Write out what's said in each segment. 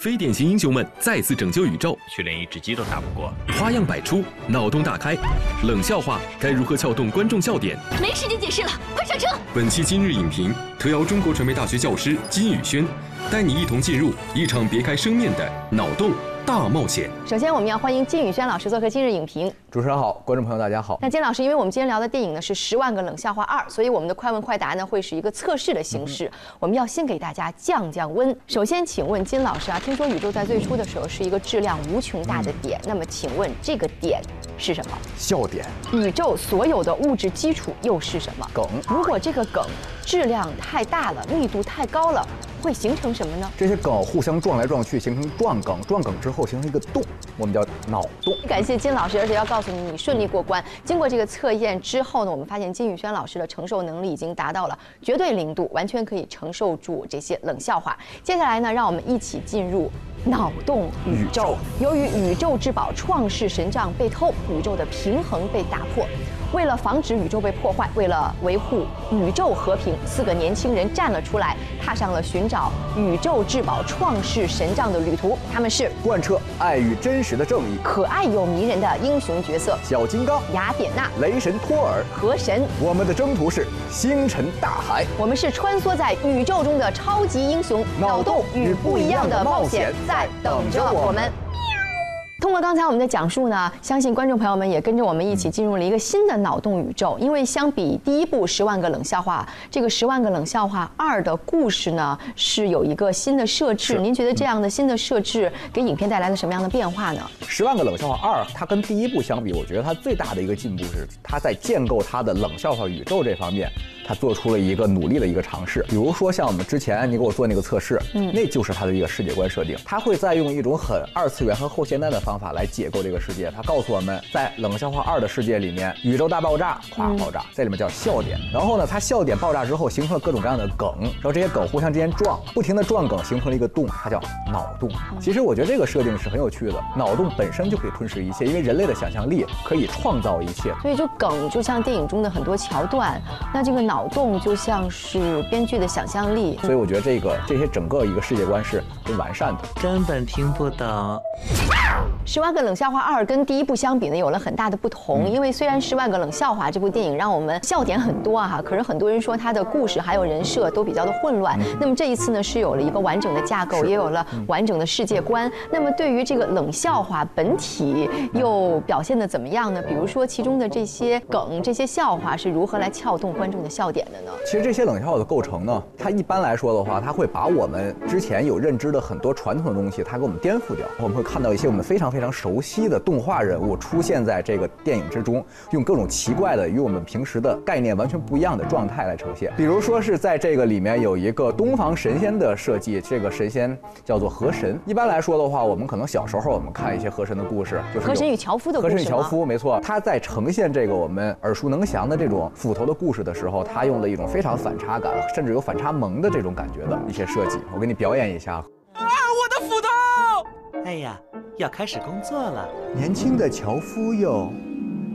非典型英雄们再次拯救宇宙，却连一只鸡都打不过。花样百出，脑洞大开，冷笑话该如何撬动观众笑点？没时间解释了，快上车！本期今日影评特邀中国传媒大学教师金宇轩，带你一同进入一场别开生面的脑洞大冒险。首先，我们要欢迎金宇轩老师做客今日影评。主持人好，观众朋友大家好。那金老师，因为我们今天聊的电影呢是《十万个冷笑话二》，所以我们的快问快答呢会是一个测试的形式。我们要先给大家降降温。首先，请问金老师啊，听说宇宙在最初的时候是一个质量无穷大的点，那么请问这个点是什么？笑点。宇宙所有的物质基础又是什么？梗。如果这个梗质量太大了，密度太高了，会形成什么呢？这些梗互相撞来撞去，形成撞梗，撞梗之后形成一个洞，我们叫脑洞。感谢金老师，而且要告诉你，你顺利过关。经过这个测验之后呢，我们发现金宇轩老师的承受能力已经达到了绝对零度，完全可以承受住这些冷笑话。接下来呢，让我们一起进入脑洞宇宙。由于宇宙之宝创世神杖被偷，宇宙的平衡被打破。为了防止宇宙被破坏，为了维护宇宙和平，四个年轻人站了出来，踏上了寻找宇宙至宝创世神杖的旅途。他们是贯彻爱与真实的正义，可爱又迷人的英雄角色：小金刚、雅典娜、雷神托尔、河神。我们的征途是星辰大海，我们是穿梭在宇宙中的超级英雄。脑洞与不一样的冒险在等着我们。通过刚才我们的讲述呢，相信观众朋友们也跟着我们一起进入了一个新的脑洞宇宙。因为相比第一部《十万个冷笑话》，这个《十万个冷笑话二》的故事呢是有一个新的设置。您觉得这样的新的设置给影片带来了什么样的变化呢？《十万个冷笑话二》它跟第一部相比，我觉得它最大的一个进步是它在建构它的冷笑话宇宙这方面，它做出了一个努力的一个尝试。比如说像我们之前你给我做那个测试，嗯，那就是他的一个世界观设定，他会再用一种很二次元和后现代的方法来解构这个世界。他告诉我们在冷笑话二的世界里面，宇宙大爆炸，咵爆炸，在里面叫笑点。然后呢，它笑点爆炸之后形成了各种各样的梗，然后这些梗互相之间撞，不停的撞梗形成了一个洞，它叫脑洞。其实我觉得这个设定是很有趣的，脑洞本身就可以吞噬一切，因为人类的想象力可以创造一切。所以就梗就像电影中的很多桥段，那这个脑洞就像是编剧的想象力。所以我觉得这个这些整个一个世界观是很完善的。根本听不懂。《十万个冷笑话二》跟第一部相比呢，有了很大的不同。因为虽然《十万个冷笑话》这部电影让我们笑点很多啊，可是很多人说它的故事还有人设都比较的混乱。那么这一次呢，是有了一个完整的架构，也有了完整的世界观。那么对于这个冷笑话本体又表现的怎么样呢？比如说其中的这些梗、这些笑话是如何来撬动观众的笑点的呢？其实这些冷笑话的构成呢，它一般来说的话，它会把我们之前有认知的很多传统的东西，它给我们颠覆掉。我们会看到一些我们非常非常熟悉的动画人物出现在这个电影之中，用各种奇怪的与我们平时的概念完全不一样的状态来呈现。比如说是在这个里面有一个东方神仙的设计，这个神仙叫做河神。一般来说的话，我们可能小时候我们看一些河神的故事，就是河神与樵夫的故事河神与樵夫，没错，他在呈现这个我们耳熟能详的这种斧头的故事的时候，他用了一种非常反差感，甚至有反差萌的这种感觉的一些设计。我给你表演一下。啊，我的斧头哎呀，要开始工作了。年轻的樵夫哟，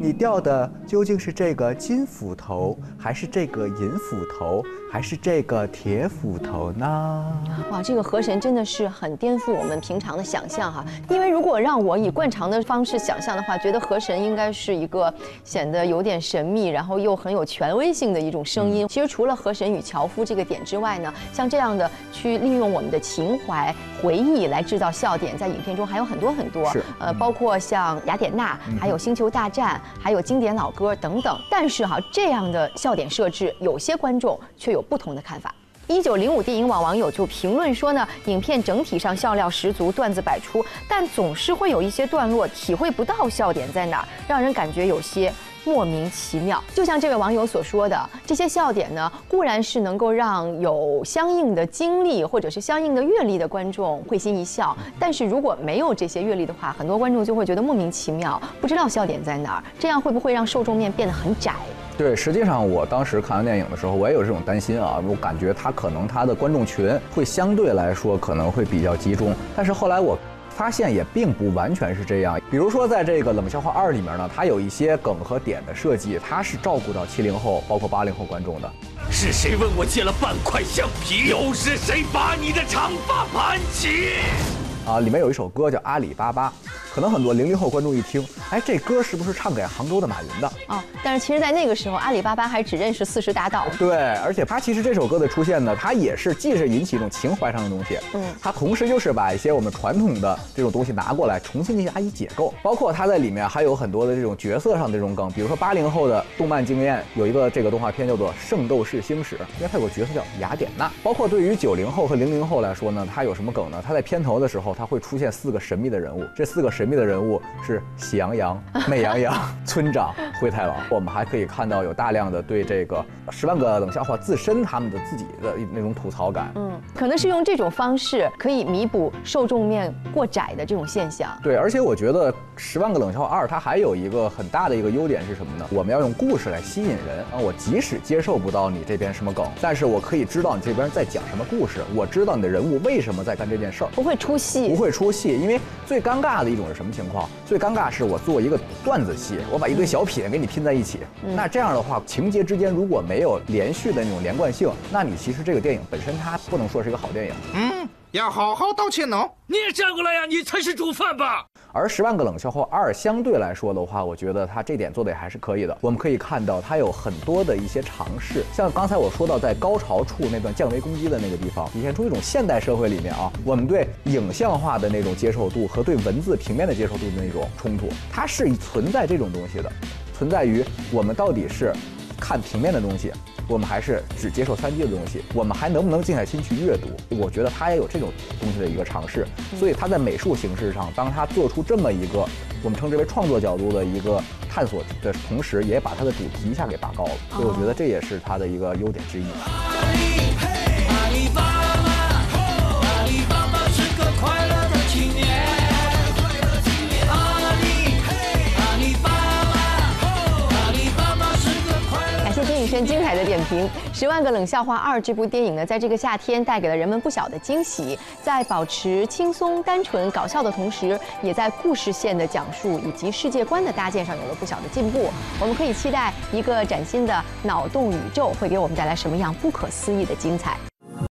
你钓的究竟是这个金斧头，还是这个银斧头，还是这个铁斧头呢？哇，这个河神真的是很颠覆我们平常的想象哈。因为如果让我以惯常的方式想象的话，觉得河神应该是一个显得有点神秘，然后又很有权威性的一种声音。其实除了河神与樵夫这个点之外呢，像这样的去利用我们的情怀、回忆来制造笑点，在影片中还有很多很多。是呃，包括像雅典娜，还有星球大战，还有经典老歌等等。但是哈，这样的笑点设置，有些观众却有不同的看法。一九零五电影网网友就评论说呢，影片整体上笑料十足，段子百出，但总是会有一些段落体会不到笑点在哪儿，让人感觉有些。莫名其妙，就像这位网友所说的，这些笑点呢，固然是能够让有相应的经历或者是相应的阅历的观众会心一笑，但是如果没有这些阅历的话，很多观众就会觉得莫名其妙，不知道笑点在哪儿，这样会不会让受众面变得很窄？对，实际上我当时看完电影的时候，我也有这种担心啊，我感觉他可能他的观众群会相对来说可能会比较集中，但是后来我。发现也并不完全是这样，比如说在这个冷笑话二里面呢，它有一些梗和点的设计，它是照顾到七零后，包括八零后观众的。是谁问我借了半块橡皮？又是谁把你的长发盘起？啊，里面有一首歌叫《阿里巴巴》。可能很多零零后观众一听，哎，这歌是不是唱给杭州的马云的？哦，但是其实，在那个时候，阿里巴巴还只认识四十大盗。对，而且他其实这首歌的出现呢，它也是既是引起一种情怀上的东西，嗯，它同时就是把一些我们传统的这种东西拿过来，重新进行加以解构。包括它在里面还有很多的这种角色上的这种梗，比如说八零后的动漫经验，有一个这个动画片叫做《圣斗士星矢》，因为它有个角色叫雅典娜。包括对于九零后和零零后来说呢，它有什么梗呢？它在片头的时候，它会出现四个神秘的人物，这四个神秘的人物。是喜羊羊、美羊羊、村长、灰太狼。我们还可以看到有大量的对这个十万个冷笑话自身他们的自己的那种吐槽感。嗯，可能是用这种方式可以弥补受众面过窄的这种现象。对，而且我觉得十万个冷笑话二它还有一个很大的一个优点是什么呢？我们要用故事来吸引人啊！我即使接受不到你这边什么梗，但是我可以知道你这边在讲什么故事，我知道你的人物为什么在干这件事儿，不会出戏，不会出戏。因为最尴尬的一种是什么情况？最尴尬是我做一个段子戏，我把一堆小品给你拼在一起。那这样的话，情节之间如果没有连续的那种连贯性，那你其实这个电影本身它不能说是一个好电影。嗯，要好好道歉哦。你也站过来呀，你才是主犯吧？而《十万个冷笑话二》相对来说的话，我觉得它这点做的也还是可以的。我们可以看到，它有很多的一些尝试，像刚才我说到在高潮处那段降维攻击的那个地方，体现出一种现代社会里面啊，我们对影像化的那种接受度和对文字平面的接受度的那种冲突，它是存在这种东西的，存在于我们到底是看平面的东西。我们还是只接受三 D 的东西，我们还能不能静下心去阅读？我觉得他也有这种东西的一个尝试，所以他在美术形式上，当他做出这么一个我们称之为创作角度的一个探索的同时，也把他的主题一下给拔高了，所以我觉得这也是他的一个优点之一。点评，《十万个冷笑话二》这部电影呢，在这个夏天带给了人们不小的惊喜，在保持轻松、单纯、搞笑的同时，也在故事线的讲述以及世界观的搭建上有了不小的进步。我们可以期待一个崭新的脑洞宇宙会给我们带来什么样不可思议的精彩。